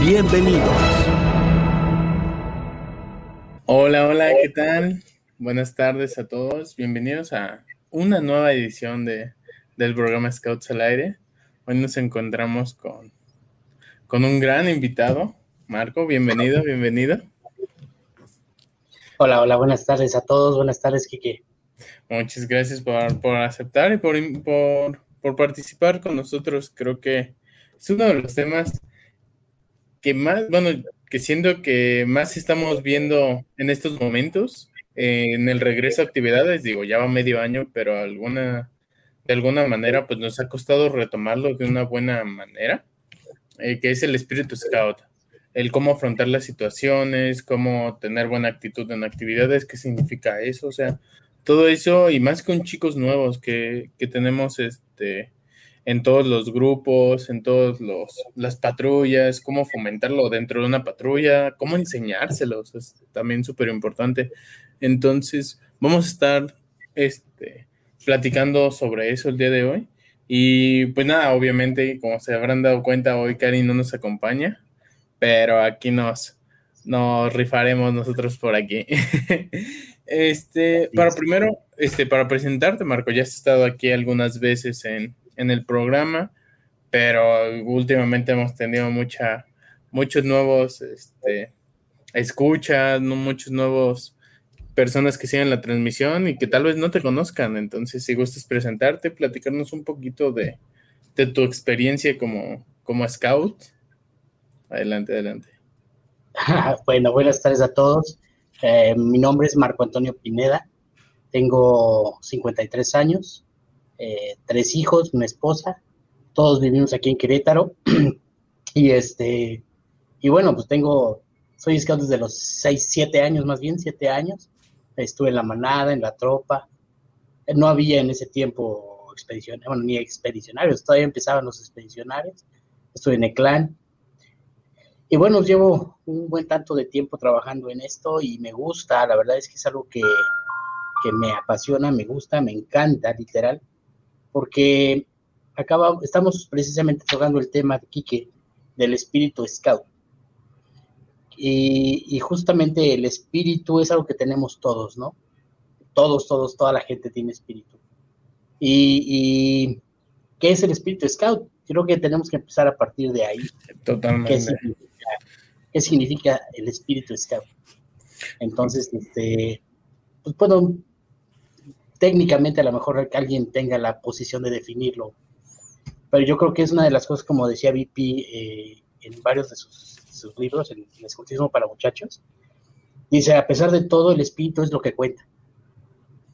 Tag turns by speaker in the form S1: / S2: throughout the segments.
S1: Bienvenidos.
S2: Hola, hola, ¿qué tal? Buenas tardes a todos. Bienvenidos a una nueva edición de del programa Scouts al Aire. Hoy nos encontramos con, con un gran invitado. Marco, bienvenido, bienvenido.
S3: Hola, hola, buenas tardes a todos. Buenas tardes, Kike.
S2: Muchas gracias por, por aceptar y por, por, por, participar con nosotros. Creo que es uno de los temas que más, bueno, que siento que más estamos viendo en estos momentos, eh, en el regreso a actividades. Digo, ya va medio año, pero alguna de alguna manera, pues nos ha costado retomarlo de una buena manera, eh, que es el espíritu scout, el cómo afrontar las situaciones, cómo tener buena actitud en actividades, qué significa eso, o sea, todo eso y más con chicos nuevos que, que tenemos este, en todos los grupos, en todas las patrullas, cómo fomentarlo dentro de una patrulla, cómo enseñárselos, es también súper importante. Entonces, vamos a estar este, platicando sobre eso el día de hoy. Y pues nada, obviamente, como se habrán dado cuenta, hoy Cari no nos acompaña, pero aquí nos, nos rifaremos nosotros por aquí. este, para primero, este, para presentarte, Marco, ya has estado aquí algunas veces en, en el programa, pero últimamente hemos tenido mucha, muchos nuevos este, escuchas, muchos nuevos personas que siguen la transmisión y que tal vez no te conozcan. Entonces, si gustas presentarte, platicarnos un poquito de, tu experiencia como, como scout. Adelante, adelante.
S3: bueno, buenas tardes a todos. Eh, mi nombre es Marco Antonio Pineda. Tengo 53 años, eh, tres hijos, una esposa. Todos vivimos aquí en Querétaro. y este, y bueno, pues tengo, soy scout desde los 6, 7 años, más bien 7 años estuve en la manada, en la tropa. No había en ese tiempo expedicionarios, bueno, ni expedicionarios, todavía empezaban los expedicionarios. Estuve en el clan. Y bueno, llevo un buen tanto de tiempo trabajando en esto y me gusta, la verdad es que es algo que, que me apasiona, me gusta, me encanta, literal, porque acaba, estamos precisamente tocando el tema de Quique, del espíritu scout. Y, justamente el espíritu es algo que tenemos todos, ¿no? Todos, todos, toda la gente tiene espíritu. Y, ¿qué es el espíritu scout? Creo que tenemos que empezar a partir de ahí.
S2: Totalmente.
S3: ¿Qué significa, el espíritu scout? Entonces, este, pues bueno, técnicamente a lo mejor alguien tenga la posición de definirlo, pero yo creo que es una de las cosas, como decía VP eh, en varios de sus libros, el, el escultismo para muchachos, dice, a pesar de todo, el espíritu es lo que cuenta.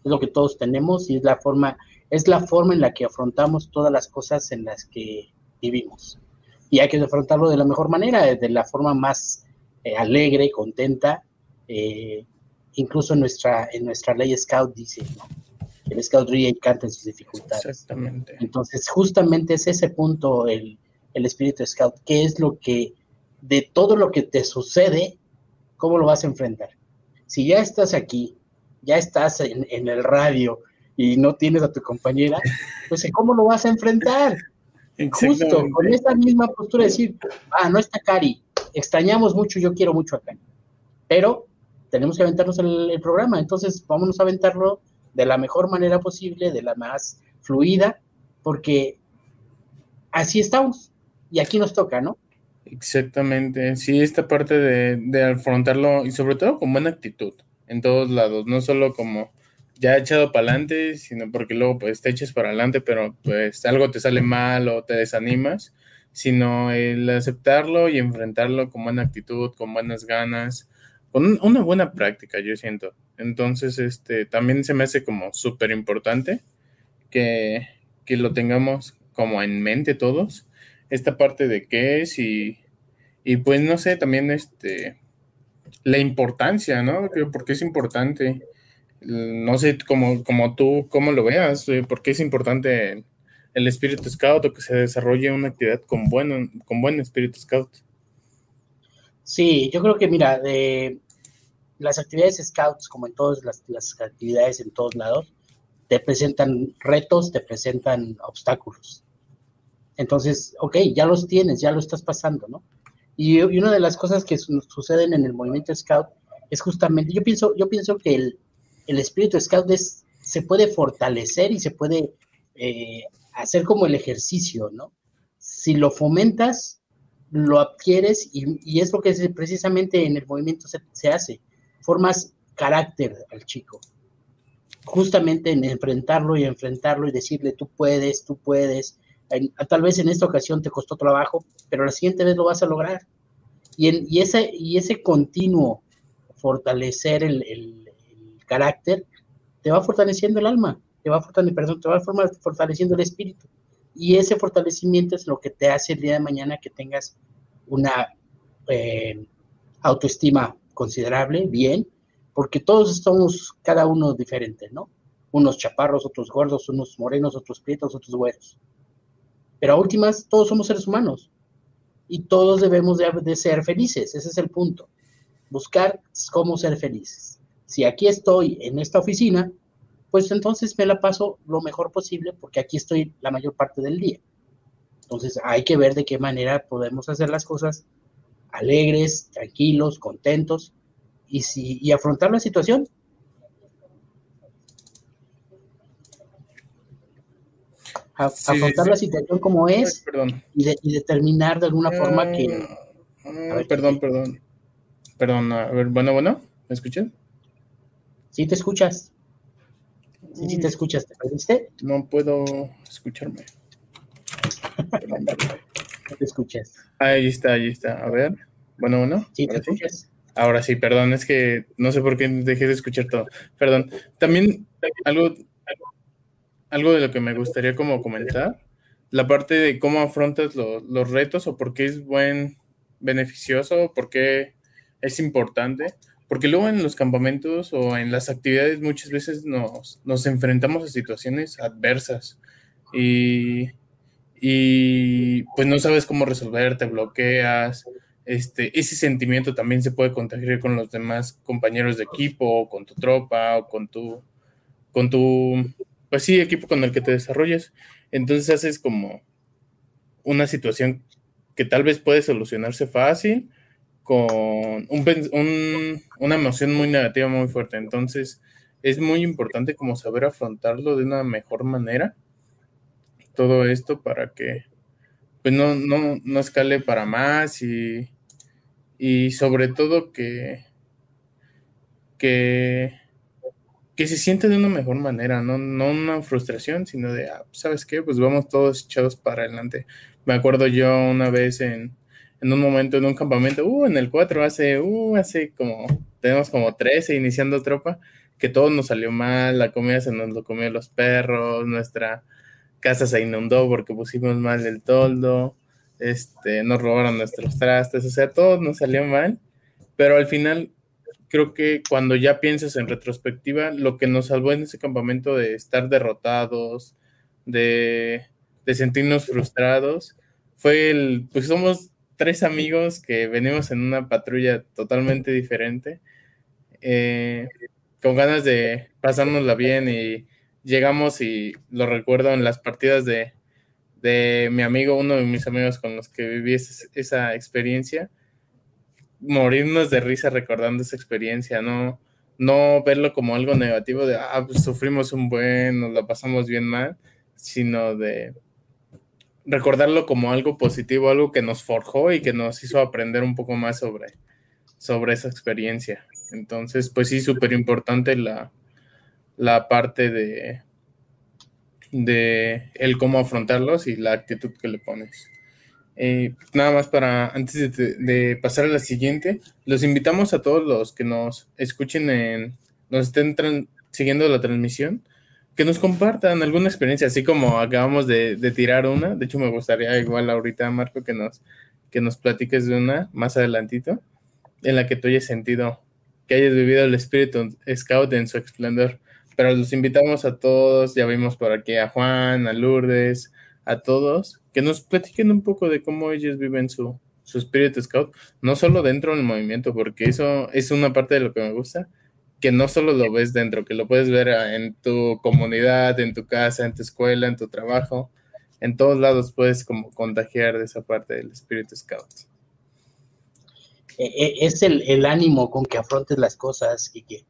S3: Es lo que todos tenemos y es la forma, es la forma en la que afrontamos todas las cosas en las que vivimos. Y hay que afrontarlo de la mejor manera, de la forma más eh, alegre, contenta. Eh, incluso en nuestra, en nuestra ley Scout dice, el Scout y canta en sus dificultades.
S2: Exactamente.
S3: Entonces, justamente es ese punto el, el espíritu Scout, que es lo que de todo lo que te sucede, ¿cómo lo vas a enfrentar? Si ya estás aquí, ya estás en, el radio y no tienes a tu compañera, pues ¿cómo lo vas a enfrentar? Justo, con esa misma postura, decir, ah, no está Cari, extrañamos mucho, yo quiero mucho a Cari, pero tenemos que aventarnos el, el programa, entonces vámonos a aventarlo de la mejor manera posible, de la más fluida, porque así estamos y aquí nos toca, ¿no?
S2: Exactamente, sí, esta parte de, afrontarlo y sobre todo con buena actitud en todos lados, no solo como ya echado para adelante, sino porque luego pues te eches para adelante, pero pues algo te sale mal o te desanimas, sino el aceptarlo y enfrentarlo con buena actitud, con buenas ganas, con una buena práctica, yo siento. Entonces, este, también se me hace como súper importante que, que lo tengamos como en mente todos, esta parte de qué es y, y pues no sé, también este, la importancia, ¿no? Porque es importante. No sé como, como tú, cómo lo veas, eh, por qué es importante el espíritu scout o que se desarrolle una actividad con buen, con buen espíritu scout.
S3: Sí, yo creo que mira, de las actividades scouts, como en todas las, las actividades en todos lados, te presentan retos, te presentan obstáculos. Entonces, ok, ya los tienes, ya lo estás pasando, ¿no? Y, una de las cosas que suceden en el movimiento scout es justamente, yo pienso, yo pienso que el, el espíritu scout es, se puede fortalecer y se puede eh, hacer como el ejercicio, ¿no? Si lo fomentas, lo adquieres y, es lo que precisamente en el movimiento se, se, hace. Formas carácter al chico. Justamente en enfrentarlo y enfrentarlo y decirle, tú puedes, tú puedes. tal vez en esta ocasión te costó trabajo, pero la siguiente vez lo vas a lograr. Y, en, y, ese, y ese continuo fortalecer el, el, carácter te va fortaleciendo el alma te va fortaleciendo, te va fortaleciendo el espíritu. Y ese fortalecimiento es lo que te hace el día de mañana que tengas una eh, autoestima considerable, bien, porque todos somos cada uno diferente, ¿no? Unos chaparros, otros gordos, unos morenos, otros prietos, otros güeros. Pero a últimas, todos somos seres humanos y todos debemos de, de ser felices, ese es el punto. Buscar cómo ser felices. Si aquí estoy en esta oficina, pues entonces me la paso lo mejor posible porque aquí estoy la mayor parte del día. Entonces hay que ver de qué manera podemos hacer las cosas alegres, tranquilos, contentos y, si, y afrontar la situación. afrontar la situación como es y, determinar de alguna forma que...
S2: Ah, perdón, perdón. Perdón, a ver, bueno, bueno, ¿me escuchas?
S3: Sí, te escuchas. Si te escuchas, ¿te perdiste?
S2: No puedo escucharme.
S3: no te escuchas.
S2: Ahí está, ahí está. A ver. Bueno, bueno.
S3: Sí, te escuchas.
S2: Ahora sí, perdón, es que no sé por qué dejé de escuchar todo. Perdón. También algo, algo de lo que me gustaría como comentar, la parte de cómo afrontas los retos o por qué es buen, beneficioso, por qué es importante. Porque luego en los campamentos o en las actividades muchas veces nos, nos enfrentamos a situaciones adversas y, y, pues no sabes cómo resolver, te bloqueas. Este, ese sentimiento también se puede contagiar con los demás compañeros de equipo, con tu tropa, o con tu, con tu, pues sí, equipo con el que te desarrolles. Entonces haces como una situación que tal vez puede solucionarse fácil, con un, una emoción muy negativa, muy fuerte. Entonces, es muy importante como saber afrontarlo de una mejor manera. Todo esto para que pues no, no, no escale para más y, y sobre todo que, que, que se siente de una mejor manera, no, no una frustración, sino de, ah, ¿sabes qué? Pues vamos todos echados para adelante. Me acuerdo yo una vez en, en un momento en un campamento, uh, en el 4, hace, uh, hace como, tenemos como 13 iniciando tropa, que todo nos salió mal, la comida se nos lo comió los perros, nuestra casa se inundó porque pusimos mal el toldo, este, nos robaron nuestros trastes, o sea, todo nos salió mal, pero al final creo que cuando ya piensas en retrospectiva, lo que nos salvó en ese campamento de estar derrotados, de, sentirnos frustrados, fue el, pues somos tres amigos que venimos en una patrulla totalmente diferente, eh, con ganas de pasárnosla bien y llegamos y lo recuerdo en las partidas de, de mi amigo, uno de mis amigos con los que viví esa, experiencia, morirnos de risa recordando esa experiencia, no, no verlo como algo negativo de, ah, pues sufrimos un buen, nos la pasamos bien mal, sino de recordarlo como algo positivo, algo que nos forjó y que nos hizo aprender un poco más sobre, sobre esa experiencia. Entonces, pues sí, súper importante la, la parte de, de el cómo afrontarlos y la actitud que le pones. Eh, nada más para, antes de, pasar a la siguiente, los invitamos a todos los que nos escuchen, en, nos estén siguiendo la transmisión, que nos compartan alguna experiencia, así como acabamos de, tirar una. De hecho, me gustaría igual ahorita, Marco, que nos, que nos platiques de una más adelantito, en la que tú hayas sentido, que hayas vivido el espíritu scout en su esplendor. Pero los invitamos a todos, ya vimos por aquí a Juan, a Lourdes, a todos, que nos platiquen un poco de cómo ellos viven su, su espíritu scout, no solo dentro del movimiento, porque eso es una parte de lo que me gusta, que no solo lo ves dentro, que lo puedes ver en tu comunidad, en tu casa, en tu escuela, en tu trabajo, en todos lados puedes como contagiar de esa parte del espíritu scout.
S3: E, e, es el, ánimo con que afrontes las cosas, Kike,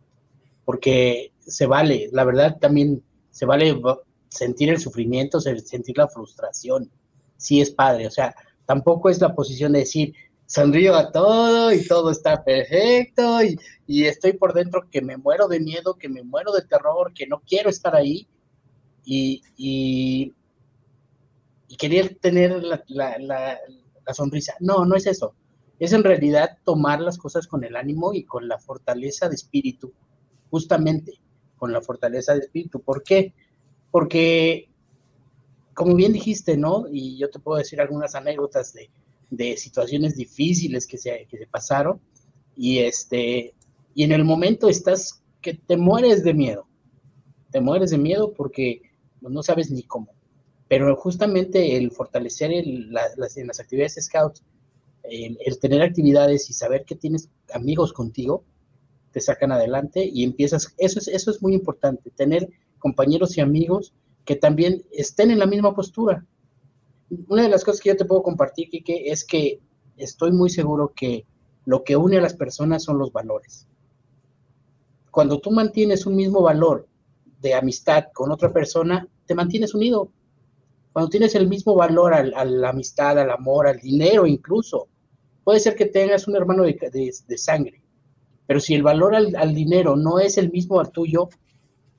S3: porque se vale, la verdad también se vale sentir el sufrimiento, sentir la frustración, sí es padre, o sea, tampoco es la posición de decir, sonrío a todo y todo está perfecto y, estoy por dentro que me muero de miedo, que me muero de terror, que no quiero estar ahí y, y, querer tener la, la, sonrisa. No, no es eso. Es en realidad tomar las cosas con el ánimo y con la fortaleza de espíritu, justamente con la fortaleza de espíritu. ¿Por qué? Porque como bien dijiste, ¿no? Y yo te puedo decir algunas anécdotas de, situaciones difíciles que se, que se pasaron y este y en el momento estás que te mueres de miedo te mueres de miedo porque no sabes ni cómo pero justamente el fortalecer las, en las actividades scouts el, el, tener actividades y saber que tienes amigos contigo te sacan adelante y empiezas eso es eso es muy importante tener compañeros y amigos que también estén en la misma postura. Una de las cosas que yo te puedo compartir, Kike, es que estoy muy seguro que lo que une a las personas son los valores. Cuando tú mantienes un mismo valor de amistad con otra persona, te mantienes unido. Cuando tienes el mismo valor a, la amistad, al amor, al dinero incluso, puede ser que tengas un hermano de, sangre, pero si el valor al, al, dinero no es el mismo al tuyo,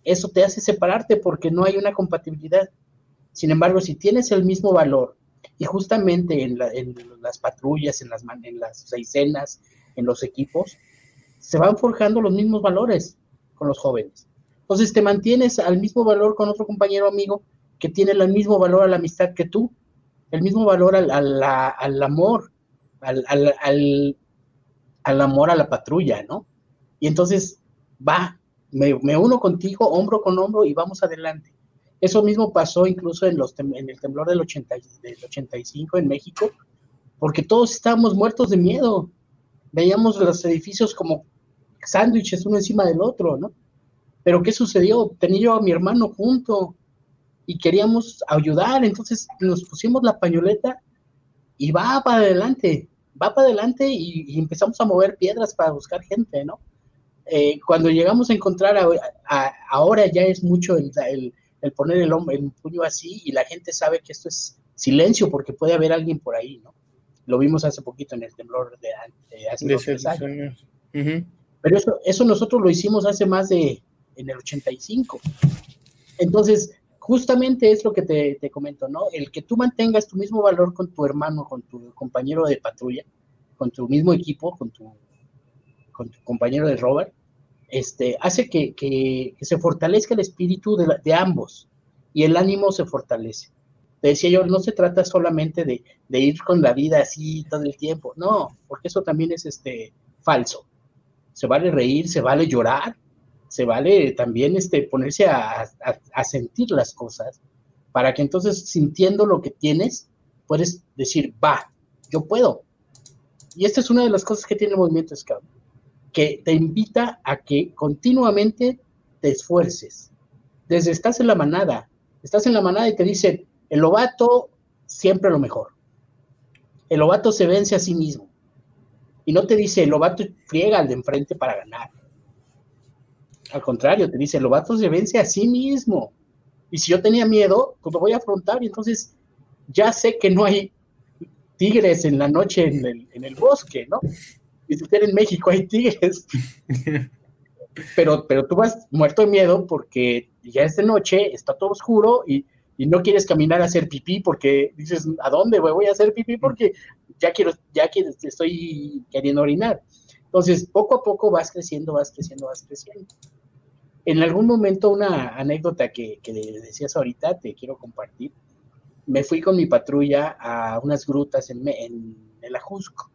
S3: eso te hace separarte porque no hay una compatibilidad. Sin embargo, si tienes el mismo valor y justamente en, las patrullas, en las, en las en los equipos, se van forjando los mismos valores con los jóvenes. Entonces te mantienes al mismo valor con otro compañero amigo que tiene el mismo valor a la amistad que tú, el mismo valor al, amor, al, al, amor a la patrulla, ¿no? Y entonces va, me, uno contigo hombro con hombro y vamos adelante. Eso mismo pasó incluso en, los el temblor del, 80, del 85 en México, porque todos estábamos muertos de miedo. Veíamos los edificios como sándwiches uno encima del otro, ¿no? Pero ¿qué sucedió? Tenía yo a mi hermano junto y queríamos ayudar, entonces nos pusimos la pañoleta y va para adelante, va para adelante y empezamos a mover piedras para buscar gente, ¿no? Eh, cuando llegamos a encontrar, ahora ya es mucho el, poner el, el puño así y la gente sabe que esto es silencio porque puede haber alguien por ahí, ¿no? Lo vimos hace poquito en el temblor de, hace dos años. Pero eso, eso nosotros lo hicimos hace más de, en el 85. Entonces, justamente es lo que te, te, comento, ¿no? El que tú mantengas tu mismo valor con tu hermano, con tu compañero de patrulla, con tu mismo equipo, con tu compañero de Robert, este, hace que, se fortalezca el espíritu de, ambos y el ánimo se fortalece. Te decía yo, no se trata solamente de, ir con la vida así todo el tiempo, no, porque eso también es este, falso. Se vale reír, se vale llorar, se vale también este, ponerse a, a sentir las cosas, para que entonces sintiendo lo que tienes, puedes decir, va, yo puedo. Y esta es una de las cosas que tiene el movimiento Scout que te invita a que continuamente te esfuerces. Desde estás en la manada, estás en la manada y te dice, el lobato siempre lo mejor. El lobato se vence a sí mismo. Y no te dice, el lobato friega al de enfrente para ganar. Al contrario, te dice, el lobato se vence a sí mismo. Y si yo tenía miedo, pues lo voy a afrontar. Y entonces ya sé que no hay tigres en la noche en el, en el bosque, ¿no? y si en México hay tigres. pero, pero tú vas muerto de miedo porque ya es de noche, está todo oscuro y, no quieres caminar a hacer pipí porque dices, ¿a dónde voy a hacer pipí? Porque ya quiero, ya quiero, estoy queriendo orinar. Entonces, poco a poco vas creciendo, vas creciendo, vas creciendo. En algún momento, una anécdota que, que decías ahorita, te quiero compartir. Me fui con mi patrulla a unas grutas en, el Ajusco.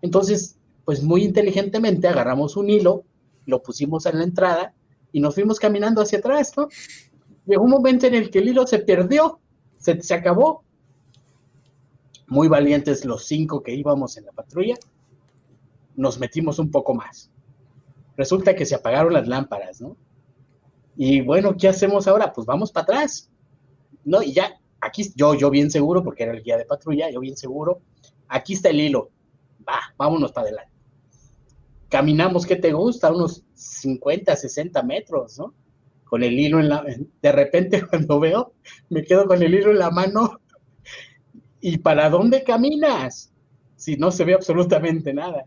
S3: Entonces, pues muy inteligentemente agarramos un hilo, lo pusimos en la entrada y nos fuimos caminando hacia atrás, ¿no? Llegó un momento en el que el hilo se perdió, se, se acabó. Muy valientes los cinco que íbamos en la patrulla, nos metimos un poco más. Resulta que se apagaron las lámparas, ¿no? Y bueno, ¿qué hacemos ahora? Pues vamos para atrás. No, y ya, aquí yo, yo bien seguro, porque era el guía de patrulla, yo bien seguro, aquí está el hilo. Va, vámonos para adelante. Caminamos, ¿qué te gusta? Unos 50, 60 metros, ¿no? Con el hilo en la... De repente cuando veo, me quedo con el hilo en la mano. ¿Y para dónde caminas? Si no se ve absolutamente nada.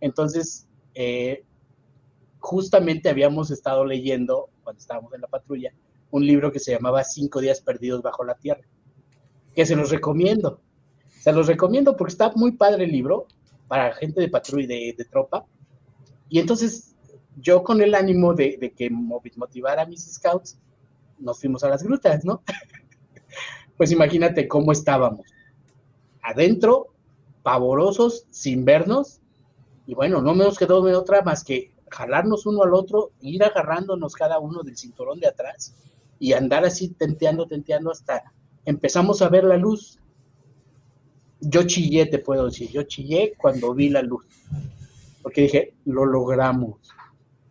S3: Entonces, eh, justamente habíamos estado leyendo, cuando estábamos en la patrulla, un libro que se llamaba Cinco días perdidos bajo la tierra, que se los recomiendo. Se los recomiendo porque está muy padre el libro para gente de patrulla y de, tropa. Y entonces yo con el ánimo de, de que motivara a mis scouts, nos fuimos a las grutas, ¿no? pues imagínate cómo estábamos. Adentro, pavorosos, sin vernos, y bueno, no nos quedó otra más que jalarnos uno al otro, ir agarrándonos cada uno del cinturón de atrás y andar así tenteando, tenteando hasta empezamos a ver la luz. Yo chillé, te puedo decir, yo chillé cuando vi la luz, porque dije, lo logramos.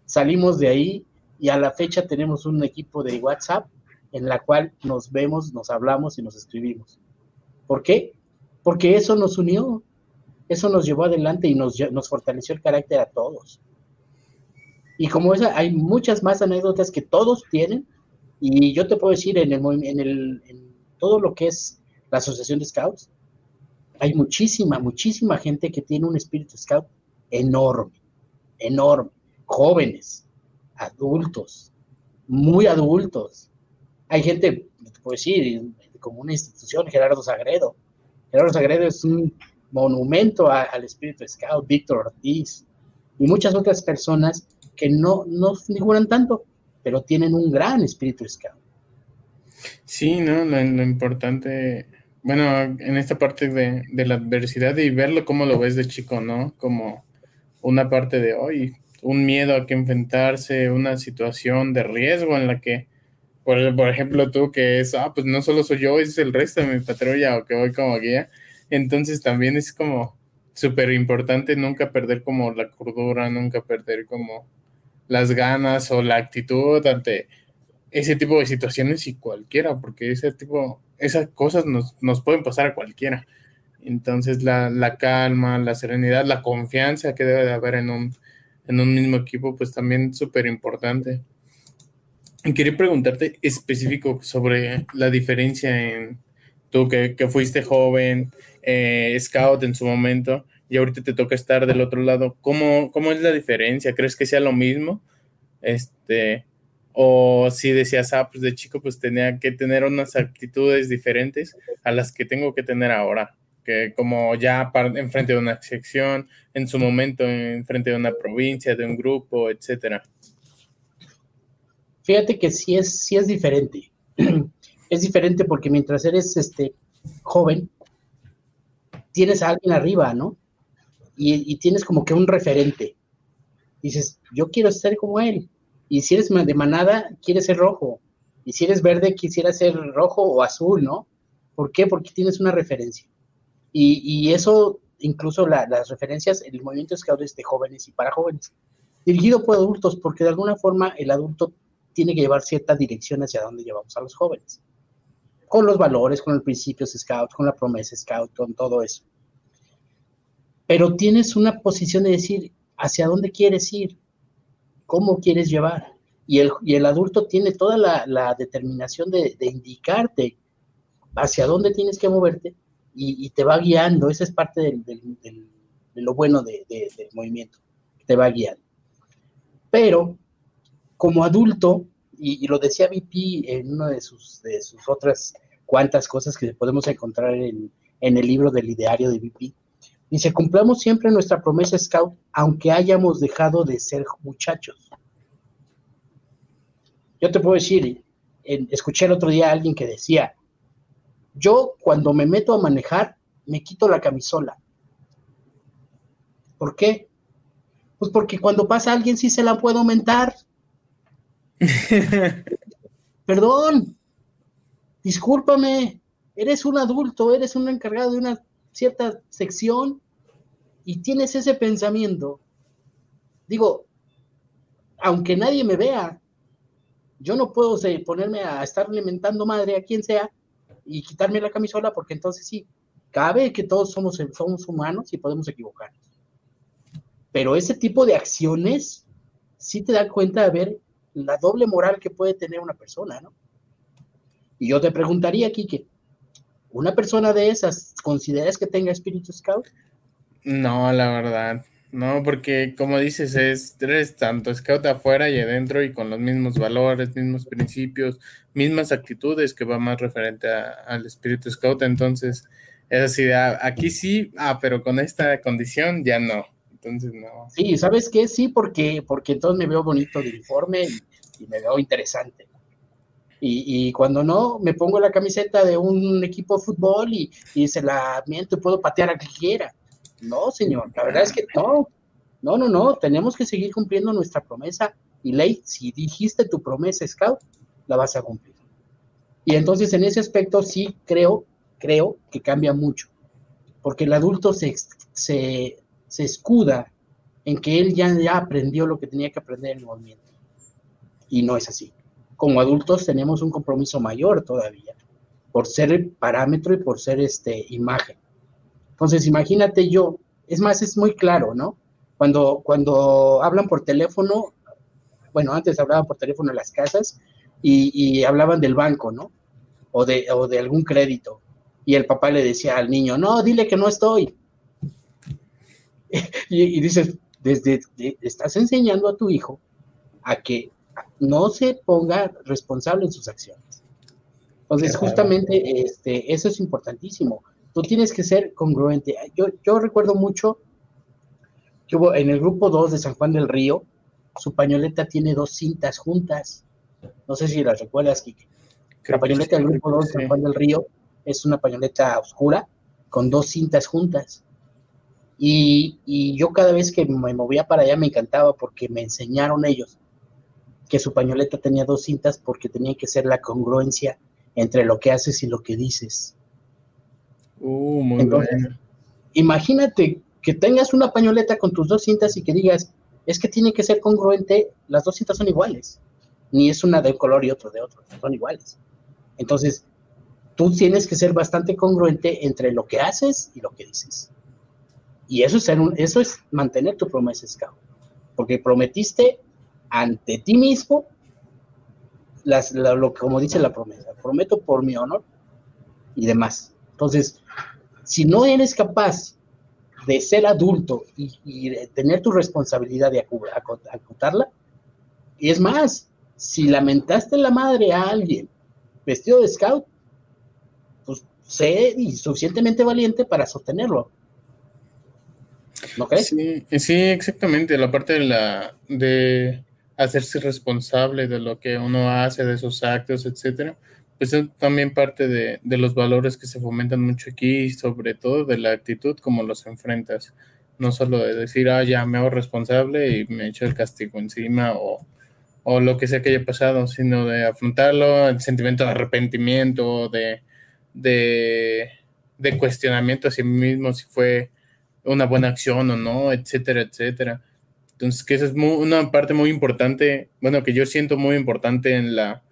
S3: Salimos de ahí y a la fecha tenemos un equipo de WhatsApp en la cual nos vemos, nos hablamos y nos escribimos. ¿Por qué? Porque eso nos unió, eso nos llevó adelante y nos, nos fortaleció el carácter a todos. Y como esa, hay muchas más anécdotas que todos tienen, y yo te puedo decir, en, el, en, el, todo lo que es la Asociación de Scouts, hay muchísima, muchísima gente que tiene un espíritu scout enorme, enorme. Jóvenes, adultos, muy adultos. Hay gente, te puedo decir, como una institución, Gerardo Sagredo. Gerardo Sagredo es un monumento al espíritu scout, Víctor Ortiz y muchas otras personas que no, no figuran tanto, pero tienen un gran espíritu scout.
S2: Sí, ¿no? Lo, importante, bueno, en esta parte de, de, la adversidad y verlo como lo ves de chico, ¿no? Como una parte de hoy, un miedo a que enfrentarse, una situación de riesgo en la que, por, por ejemplo, tú que es, ah, pues no solo soy yo, es el resto de mi patrulla o que voy como guía, entonces también es como súper importante nunca perder como la cordura, nunca perder como las ganas o la actitud ante ese tipo de situaciones y cualquiera, porque ese tipo, esas cosas nos, nos pueden pasar a cualquiera. Entonces la, la, calma, la serenidad, la confianza que debe de haber en un, en un mismo equipo, pues también súper importante. Quería preguntarte específico sobre la diferencia en tú que, que fuiste joven, eh, scout en su momento, y ahorita te toca estar del otro lado. ¿Cómo, cómo es la diferencia? ¿Crees que sea lo mismo? Este, o si decías, ah, pues de chico pues tenía que tener unas actitudes diferentes a las que tengo que tener ahora, que como ya en frente de una sección, en su momento en frente de una provincia, de un grupo, etcétera.
S3: Fíjate que sí es, sí es diferente. es diferente porque mientras eres este, joven, tienes a alguien arriba, ¿no? Y, tienes como que un referente. Dices, yo quiero ser como él. Y si eres de manada, quieres ser rojo. Y si eres verde, quisiera ser rojo o azul, ¿no? ¿Por qué? Porque tienes una referencia. Y, eso, incluso las referencias, el movimiento Scout es de jóvenes y para jóvenes. Dirigido por adultos, porque de alguna forma el adulto tiene que llevar cierta dirección hacia dónde llevamos a los jóvenes con los valores, con los principios scout, con la promesa scout, con todo eso. Pero tienes una posición de decir hacia dónde quieres ir, cómo quieres llevar. Y el, adulto tiene toda la, determinación de, indicarte hacia dónde tienes que moverte y, te va guiando. Esa es parte de lo bueno del movimiento, te va guiando. Pero como adulto, y, lo decía VP en una de sus, otras cuantas cosas que podemos encontrar en, en el libro del ideario de VP. Dice, cumplamos siempre nuestra promesa scout, aunque hayamos dejado de ser muchachos. Yo te puedo decir, escuché el otro día a alguien que decía, yo cuando me meto a manejar, me quito la camisola. ¿Por qué? Pues porque cuando pasa alguien sí se la puedo aumentar. Perdón, discúlpame, eres un adulto, eres un encargado de una cierta sección y tienes ese pensamiento. Digo, aunque nadie me vea, yo no puedo ponerme a estar alimentando madre a quien sea y quitarme la camisola porque entonces sí, cabe que todos somos, somos humanos y podemos equivocarnos. Pero ese tipo de acciones sí te da cuenta de ver la doble moral que puede tener una persona, ¿no? Y yo te preguntaría, Kike, ¿una persona de esas consideras que tenga espíritu scout?
S2: No, la verdad. No, porque como dices, es, eres tanto scout afuera y adentro y con los mismos valores, mismos principios, mismas actitudes que va más referente al espíritu scout. Entonces, es así, ah, aquí sí, ah, pero con esta condición ya no. Entonces, no.
S3: Sí, ¿sabes qué? Sí, porque, porque entonces me veo bonito de uniforme y, me veo interesante. Y, cuando no, me pongo la camiseta de un equipo de fútbol y, y se la miento y puedo patear a quien quiera. No, señor, la verdad es que no. No, no, no, tenemos que seguir cumpliendo nuestra promesa. Y ley, si dijiste tu promesa, Scout, la vas a cumplir. Y entonces en ese aspecto sí creo, creo que cambia mucho. Porque el adulto se, se, se escuda en que él ya, ya aprendió lo que tenía que aprender en el movimiento. Y no es así. Como adultos tenemos un compromiso mayor todavía, por ser el parámetro y por ser este, imagen. Entonces, imagínate yo, es más, es muy claro, ¿no? Cuando, cuando hablan por teléfono, bueno, antes hablaban por teléfono en las casas y, hablaban del banco, ¿no? O de, o de algún crédito. Y el papá le decía al niño, no, dile que no estoy. y, dices, desde, estás enseñando a tu hijo a que no se ponga responsable en sus acciones. Entonces, justamente este, eso es importantísimo tú tienes que ser congruente. Yo, yo recuerdo mucho que hubo en el grupo 2 de San Juan del Río, su pañoleta tiene dos cintas juntas. No sé si las recuerdas, Kike. La pañoleta del grupo 2 de San Juan del Río es una pañoleta oscura con dos cintas juntas. Y, y, yo cada vez que me movía para allá me encantaba porque me enseñaron ellos que su pañoleta tenía dos cintas porque tenía que ser la congruencia entre lo que haces y lo que dices.
S2: Uh, muy bueno.
S3: Imagínate que tengas una pañoleta con tus dos cintas y que digas, es que tiene que ser congruente, las dos cintas son iguales. Ni es una de un color y otro de otro, son iguales. Entonces, tú tienes que ser bastante congruente entre lo que haces y lo que dices. Y eso es, ser un, eso es mantener tu promesa, Scout. Porque prometiste ante ti mismo las, lo, como dice la promesa. Prometo por mi honor y demás. Entonces, si no eres capaz de ser adulto y, tener tu responsabilidad de acotarla, y es más, si lamentaste la madre a alguien vestido de scout, pues sé suficientemente valiente para sostenerlo.
S2: ¿No crees? Sí, sí, exactamente. La parte de la de hacerse responsable de lo que uno hace, de sus actos, etcétera pues es también parte de, los valores que se fomentan mucho aquí, sobre todo de la actitud como los enfrentas. No solo de decir, ah, ya me hago responsable y me echo el castigo encima o, lo que sea que haya pasado, sino de afrontarlo, el sentimiento de arrepentimiento, de, de, de cuestionamiento a sí mismo, si fue una buena acción o no, etcétera, etcétera. Entonces, que esa es una parte muy importante, bueno, que yo siento muy importante en la,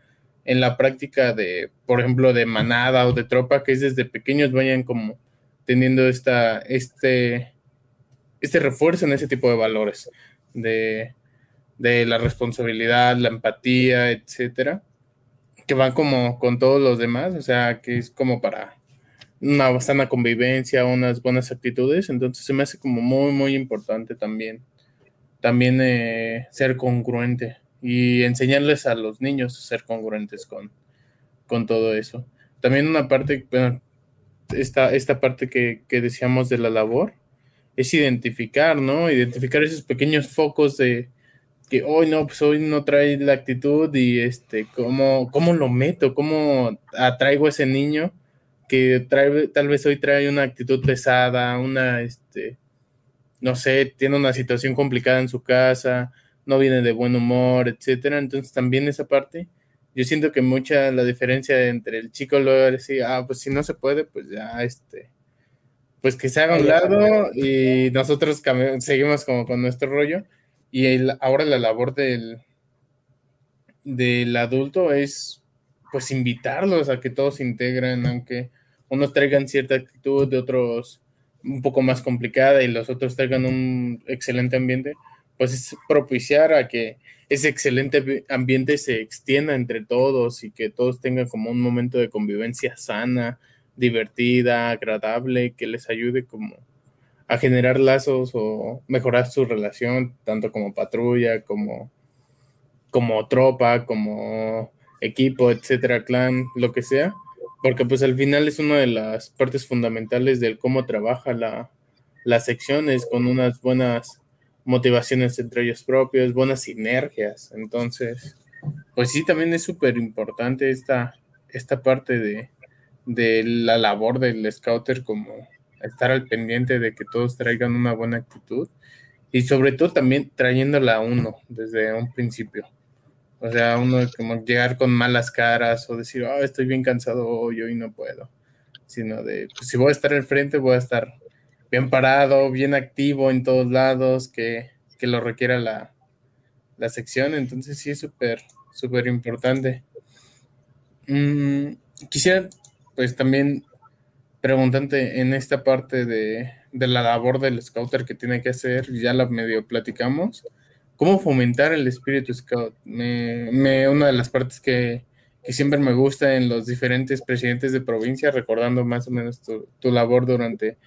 S2: en la práctica de, por ejemplo, de manada o de tropa, que es desde pequeños vayan como teniendo esta, este, este refuerzo en ese tipo de valores, de, de la responsabilidad, la empatía, etcétera, que van como con todos los demás, o sea, que es como para una sana convivencia, unas buenas actitudes, entonces se me hace como muy, muy importante también, también eh, ser congruente y enseñarles a los niños a ser congruentes con, con todo eso. También una parte, bueno, esta, esta parte que, decíamos de la labor es identificar, ¿no? Identificar esos pequeños focos de que hoy no, pues hoy no trae la actitud y este, cómo, cómo lo meto, cómo atraigo a ese niño que trae, tal vez hoy trae una actitud pesada, una, este, no sé, tiene una situación complicada en su casa, no viene de buen humor, etcétera. Entonces también esa parte, yo siento que mucha la diferencia entre el chico luego decir, ah, pues si no se puede, pues ya, este, pues que se haga a un lado y nosotros seguimos como con nuestro rollo. Y ahora la labor del, del adulto es pues invitarlos a que todos se integren, aunque unos traigan cierta actitud, de otros un poco más complicada y los otros traigan un excelente ambiente, pues es propiciar a que ese excelente ambiente se extienda entre todos y que todos tengan como un momento de convivencia sana, divertida, agradable, que les ayude como a generar lazos o mejorar su relación, tanto como patrulla, como, como tropa, como equipo, etcétera, clan, lo que sea, porque pues al final es una de las partes fundamentales del cómo trabaja la, las secciones con unas buenas motivaciones entre ellos propios, buenas sinergias. Entonces, pues sí, también es súper importante esta, esta parte de, de la labor del scouter como estar al pendiente de que todos traigan una buena actitud y sobre todo también trayéndola a uno desde un principio. O sea, uno como llegar con malas caras o decir, oh, estoy bien cansado hoy, hoy no puedo. Sino de, pues si voy a estar al frente, voy a estar bien parado, bien activo en todos lados, que, que lo requiera la, la, sección. Entonces sí es súper, súper importante. Mm, quisiera, pues también preguntante en esta parte de, de, la labor del scouter que tiene que hacer, ya la medio platicamos cómo fomentar el espíritu scout. Me, una de las partes que, siempre me gusta en los diferentes presidentes de provincia, recordando más o menos tu, labor durante,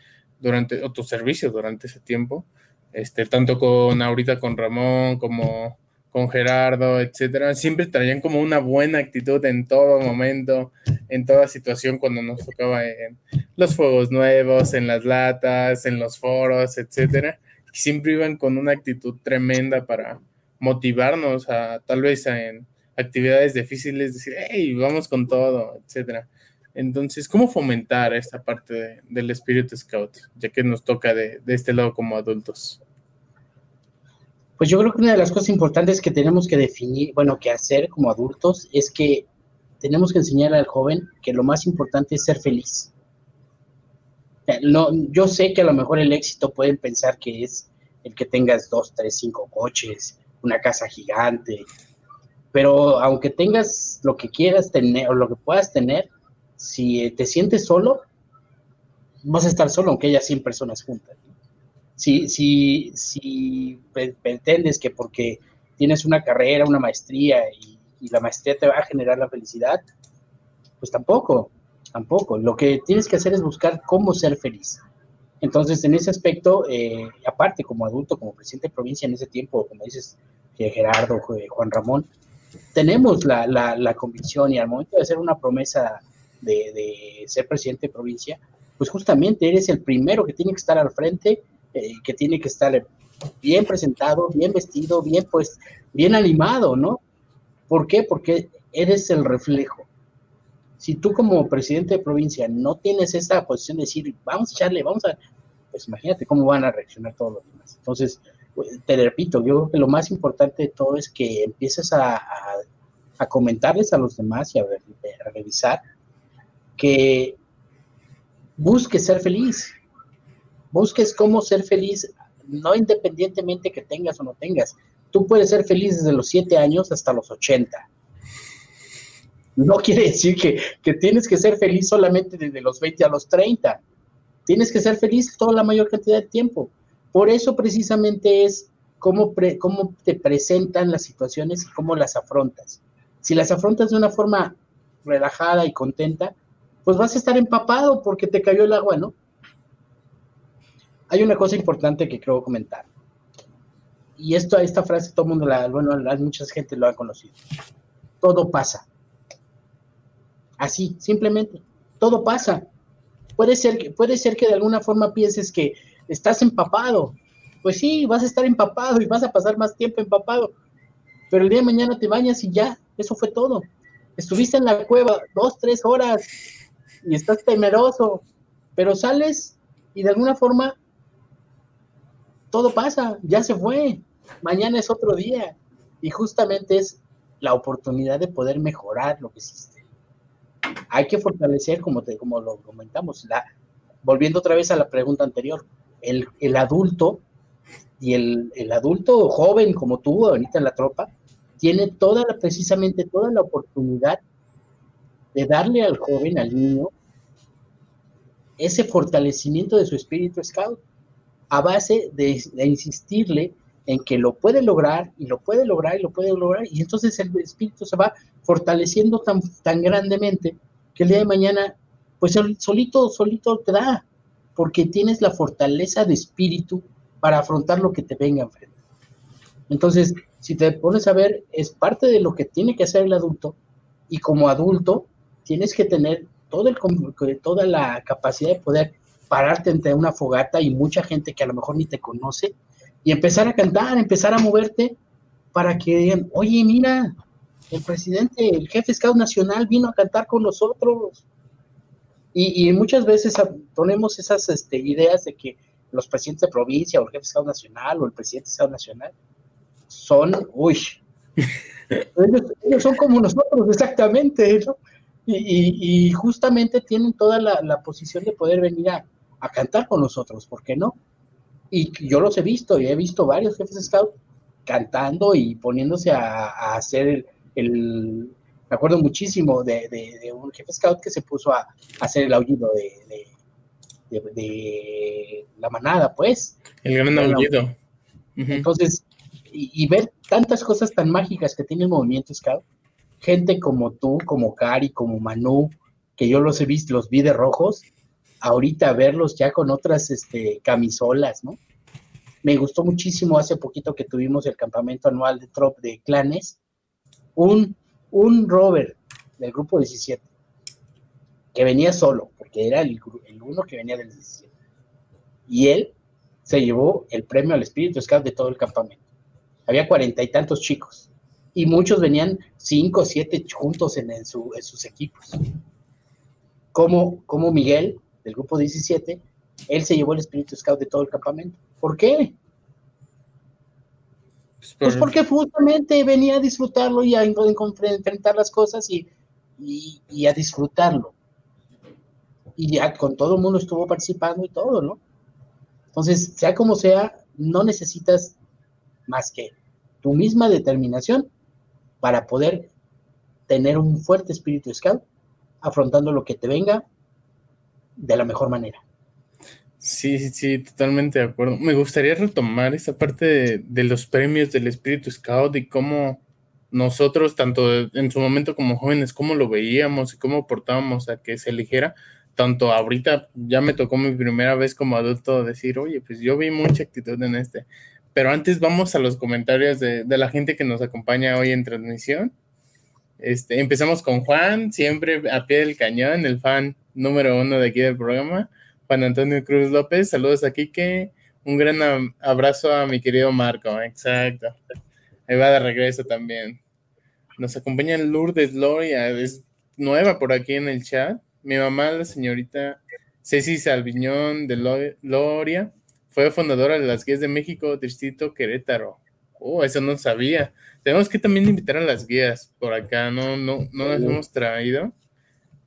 S2: durante, o tu servicio durante ese tiempo, este, tanto con ahorita con Ramón como con Gerardo, etcétera, siempre traían como una buena actitud en todo momento, en toda situación cuando nos tocaba en los fuegos nuevos, en las latas, en los foros, etcétera siempre iban con una actitud tremenda para motivarnos a tal vez en actividades difíciles, decir, hey, vamos con todo, etcétera. Entonces, ¿cómo fomentar esta parte del espíritu scout, ya que nos toca de, de, este lado como adultos?
S3: Pues yo creo que una de las cosas importantes que tenemos que definir, bueno, que hacer como adultos, es que tenemos que enseñar al joven que lo más importante es ser feliz. No, yo sé que a lo mejor el éxito pueden pensar que es el que tengas dos, tres, cinco coches, una casa gigante, pero aunque tengas lo que quieras tener o lo que puedas tener, si te sientes solo, vas a estar solo, aunque haya 100 personas juntas. Si, si, si pretendes que porque tienes una carrera, una maestría y, y la maestría te va a generar la felicidad, pues tampoco tampoco. Lo que tienes que hacer es buscar cómo ser feliz. Entonces, en ese aspecto, eh, aparte como adulto, como presidente de provincia en ese tiempo, como dices, Gerardo, Juan Ramón, tenemos la, la, convicción y al momento de hacer una promesa de, ser presidente de provincia, pues justamente eres el primero que tiene que estar al frente, eh, que tiene que estar bien presentado, bien vestido, bien pues, bien animado, ¿no? ¿Por qué? Porque eres el reflejo si tú como presidente de provincia no tienes esa posición de decir, vamos a echarle, vamos a, pues imagínate cómo van a reaccionar todos los demás. Entonces, pues, te repito, yo creo que lo más importante de todo es que empieces a, comentarles a los demás y a, a revisar que busques ser feliz, busques cómo ser feliz, no independientemente que tengas o no tengas. Tú puedes ser feliz desde los 7 años hasta los 80 no quiere decir que, tienes que ser feliz solamente desde los 20 a los 30. Tienes que ser feliz toda la mayor cantidad de tiempo. Por eso precisamente es cómo, cómo te presentan las situaciones y cómo las afrontas. Si las afrontas de una forma relajada y contenta, pues vas a estar empapado porque te cayó el agua, ¿no? Hay una cosa importante que creo comentar. Y esto, esta frase todo el mundo la, bueno, mucha gente lo ha conocido. Todo pasa. Así, simplemente. Todo pasa. Puede ser, que, puede ser que de alguna forma pienses que estás empapado. Pues sí, vas a estar empapado y vas a pasar más tiempo empapado. Pero el día de mañana te bañas y ya, eso fue todo. Estuviste en la cueva dos, tres horas y estás temeroso, pero sales y de alguna forma todo pasa, ya se fue, mañana es otro día y justamente es la oportunidad de poder mejorar lo que hiciste. Hay que fortalecer, como, te, como lo comentamos, la, volviendo otra vez a la pregunta anterior, el, el adulto y el, el, adulto joven como tú ahorita en la tropa, tiene toda precisamente toda la oportunidad de darle al joven, al niño, ese fortalecimiento de su espíritu scout a base de, insistirle en que lo puede lograr y lo puede lograr y lo puede lograr y entonces el espíritu se va fortaleciendo tan, tan grandemente que el día de mañana pues solito, solito te da, porque tienes la fortaleza de espíritu para afrontar lo que te venga enfrente. Entonces, si te pones a ver, es parte de lo que tiene que hacer el adulto y como adulto tienes que tener todo el, toda la capacidad de poder pararte entre una fogata y mucha gente que a lo mejor ni te conoce y empezar a cantar, empezar a moverte para que digan, oye, mira, el presidente, el jefe Scout Nacional vino a cantar con nosotros. Y, muchas veces ponemos esas este, ideas de que los presidentes de provincia o el jefe Scout Nacional o el presidente Scout Nacional son, uy, ellos, son como nosotros, exactamente, y, justamente tienen toda la, posición de poder venir a, cantar con nosotros, ¿por qué no? Y yo los he visto, y he visto varios jefes scout cantando y poniéndose a, hacer el, me acuerdo muchísimo de, un jefe scout que se puso a, hacer el aullido de, de, la manada, pues.
S2: El gran aullido.
S3: Entonces, y, ver tantas cosas tan mágicas que tiene el movimiento Scout, gente como tú, como Cari, como Manu, que yo los he visto, los vi de rojos, ahorita verlos ya con otras este, camisolas, ¿no? Me gustó muchísimo hace poquito que tuvimos el campamento anual de Trop de clanes, un, un Robert del grupo 17, que venía solo, porque era el, uno que venía del 17. Y él se llevó el premio al Espíritu Scout de todo el campamento había cuarenta y tantos chicos y muchos venían cinco o siete juntos en, sus equipos. Como, como Miguel, del grupo 17, él se llevó el espíritu scout de todo el campamento. ¿Por qué? Pues, pues porque justamente venía a disfrutarlo y a enfrentar las cosas y, y, a disfrutarlo. Y ya con todo el mundo estuvo participando y todo, ¿no? Entonces, sea como sea, no necesitas más que tu misma determinación para poder tener un fuerte espíritu scout, afrontando lo que te venga de la mejor manera.
S2: Sí, sí, sí, totalmente de acuerdo. Me gustaría retomar esa parte de, los premios del espíritu scout y cómo nosotros, tanto en su momento como jóvenes, cómo lo veíamos y cómo aportábamos a que se eligiera. Tanto ahorita ya me tocó mi primera vez como adulto decir, oye, pues yo vi mucha actitud en este. Pero antes vamos a los comentarios de, la gente que nos acompaña hoy en transmisión. Este, empezamos con Juan, siempre a pie del cañón, el fan número uno de aquí del programa. Juan Antonio Cruz López, saludos a Kike. Un gran abrazo a mi querido Marco, exacto. Ahí va de regreso también. Nos acompaña Lourdes Loria, es nueva por aquí en el chat. Mi mamá, la señorita Ceci Salviñón de Loria, fue fundadora de las guías de México, Distrito Querétaro. Oh, eso no sabía. Tenemos que también invitar a las guías por acá, no, no, no las hemos traído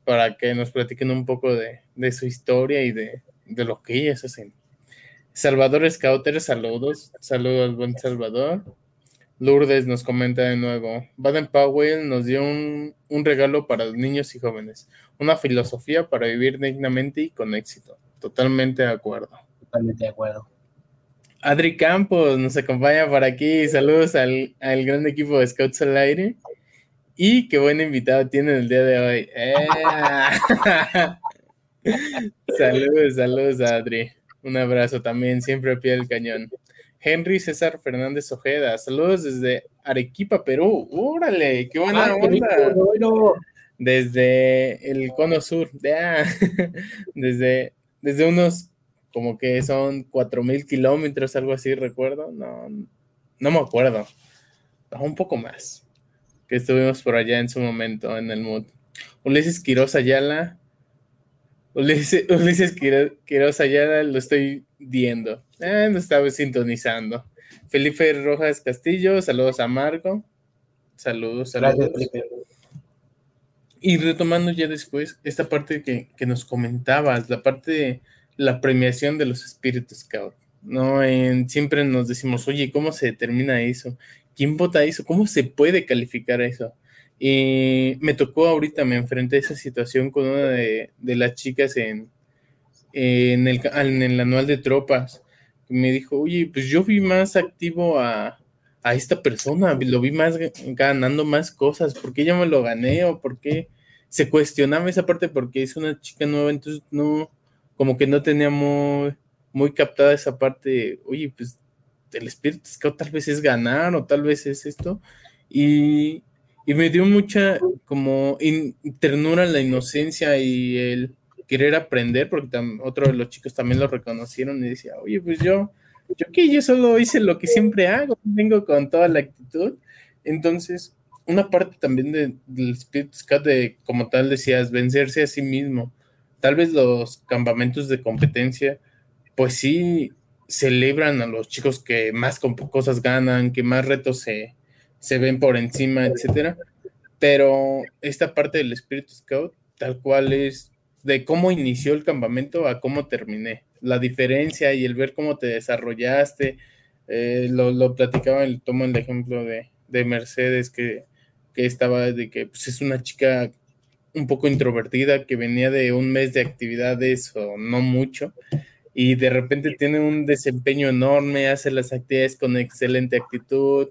S2: para que nos platiquen un poco de, su historia y de, lo que ellas hacen. Salvador Scouter, saludos. Saludos, buen Salvador. Lourdes nos comenta de nuevo. Baden Powell nos dio un, un, regalo para los niños y jóvenes. Una filosofía para vivir dignamente y con éxito. Totalmente de acuerdo
S3: totalmente de acuerdo.
S2: Adri Campos nos acompaña por aquí. Saludos al, gran equipo de Scouts al aire. Y qué buen invitado tienen el día de hoy. ¡Eh! saludos, saludos Adri. Un abrazo también, siempre a pie del cañón. Henry César Fernández Ojeda, saludos desde Arequipa, Perú. ¡Órale! ¡Qué buena ah, onda! Desde el cono sur, desde, desde unos como que son cuatro mil kilómetros, algo así, recuerdo. No, no me acuerdo. un poco más. Que estuvimos por allá en su momento, en el mood. Ulises Quiroz Ayala. Ulises, Ulises Quiroz Ayala lo estoy viendo. No estaba sintonizando. Felipe Rojas Castillo, saludos a Marco. Saludos, saludos. Gracias, Y retomando ya después, esta parte que, que, nos comentabas, la parte de la premiación de los espíritus scout. ¿no? En, siempre nos decimos, oye, ¿cómo se determina eso? ¿Quién vota eso? ¿Cómo se puede calificar eso? Y me tocó ahorita, me enfrenté a esa situación con una de, las chicas en, en, el, en el anual de tropas. Me dijo, oye, pues yo vi más activo a, a esta persona, lo vi más ganando más cosas, ¿por qué ya me lo gané? ¿O por qué se cuestionaba esa parte? Porque es una chica nueva, entonces no, como que no tenía muy, muy captada esa parte, oye, pues el espíritu scout tal vez es ganar o tal vez es esto. Y, y me dio mucha como ternura la inocencia y el querer aprender, porque otro de los chicos también lo reconocieron y decía, oye, pues yo, yo que yo solo hice lo que siempre hago, vengo con toda la actitud. Entonces, una parte también de, del Spirit Scout de, como tal decías, vencerse a sí mismo. Tal vez los campamentos de competencia, pues sí celebran a los chicos que más cosas ganan, que más retos se, se ven por encima, etcétera. Pero esta parte del Espíritu Scout, tal cual es de cómo inició el campamento a cómo terminé. La diferencia y el ver cómo te desarrollaste. Eh, lo, lo, platicaba, tomo el ejemplo de, de Mercedes, que, que, estaba de que pues, es una chica un poco introvertida, que venía de un mes de actividades o no mucho, y de repente tiene un desempeño enorme, hace las actividades con excelente actitud,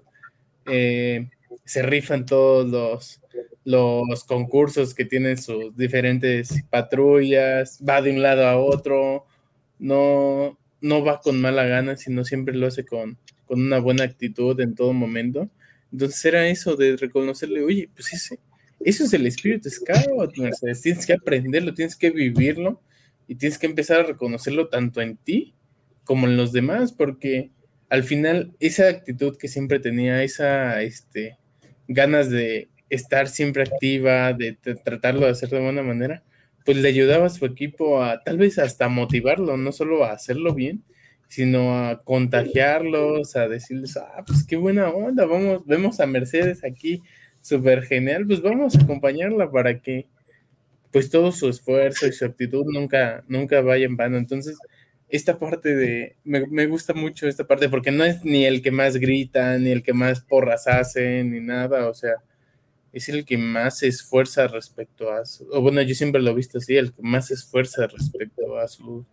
S2: eh, se rifan todos los, los concursos que tienen sus diferentes patrullas, va de un lado a otro, no, no va con mala gana, sino siempre lo hace con, con una buena actitud en todo momento. Entonces era eso de reconocerle, oye, pues ese, eso es el espíritu scout, tienes que aprenderlo, tienes que vivirlo y tienes que empezar a reconocerlo tanto en ti como en los demás, porque al final esa actitud que siempre tenía, esa este, ganas de estar siempre activa, de, tratarlo de hacer de buena manera, pues le ayudaba a su equipo a tal vez hasta motivarlo, no solo a hacerlo bien, sino a contagiarlos, a decirles, ah, pues qué buena onda, vamos, vemos a Mercedes aquí, súper genial, pues vamos a acompañarla para que pues todo su esfuerzo y su actitud nunca, nunca vaya en vano. Entonces, esta parte de, me, gusta mucho esta parte porque no es ni el que más grita, ni el que más porras hace, ni nada, o sea, es el que más se esfuerza respecto a su, bueno, yo siempre lo he visto así, el que más se esfuerza respecto a, su,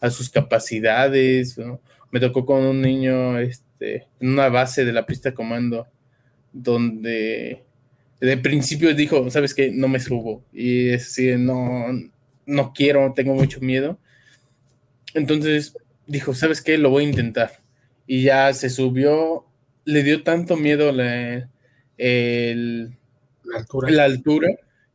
S2: a sus capacidades, Me tocó con un niño este, en una base de la pista comando donde de principio dijo, ¿sabes qué? No me subo. Y es así, no, no quiero, tengo mucho miedo. Entonces dijo, ¿sabes qué? Lo voy a intentar. Y ya se subió, le dio tanto miedo la, altura.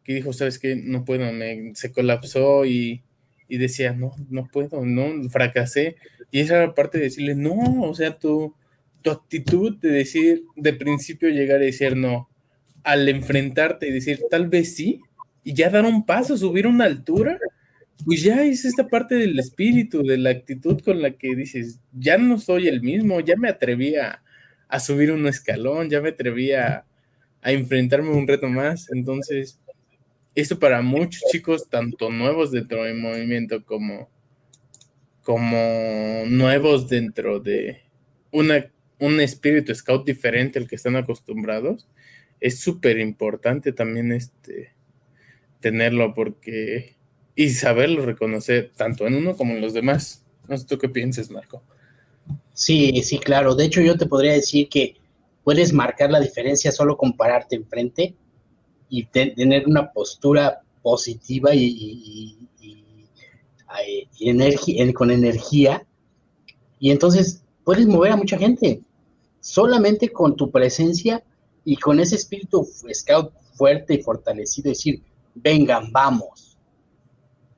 S2: que dijo, ¿sabes qué? No puedo, me, se colapsó y, y, decía, no, no puedo, no, fracasé. Y esa era parte de decirle, no, o sea, tu, tu actitud de decir, de principio llegar y decir, no, al enfrentarte y decir, tal vez sí, y ya dar un paso, subir una altura, pues ya es esta parte del espíritu, de la actitud con la que dices, ya no soy el mismo, ya me atreví a, subir un escalón, ya me atreví a, enfrentarme a un reto más. Entonces, esto para muchos chicos, tanto nuevos dentro del movimiento como, como nuevos dentro de una, un espíritu scout diferente al que están acostumbrados, es súper importante también este, tenerlo porque y saberlo reconocer tanto en uno como en los demás. No sé tú qué piensas, Marco.
S3: Sí, sí, claro. De hecho, yo te podría decir que puedes marcar la diferencia solo con pararte enfrente y tener una postura positiva y, con energía. Y entonces puedes mover a mucha gente. Solamente con tu presencia y con ese espíritu scout fuerte y fortalecido, decir, vengan, vamos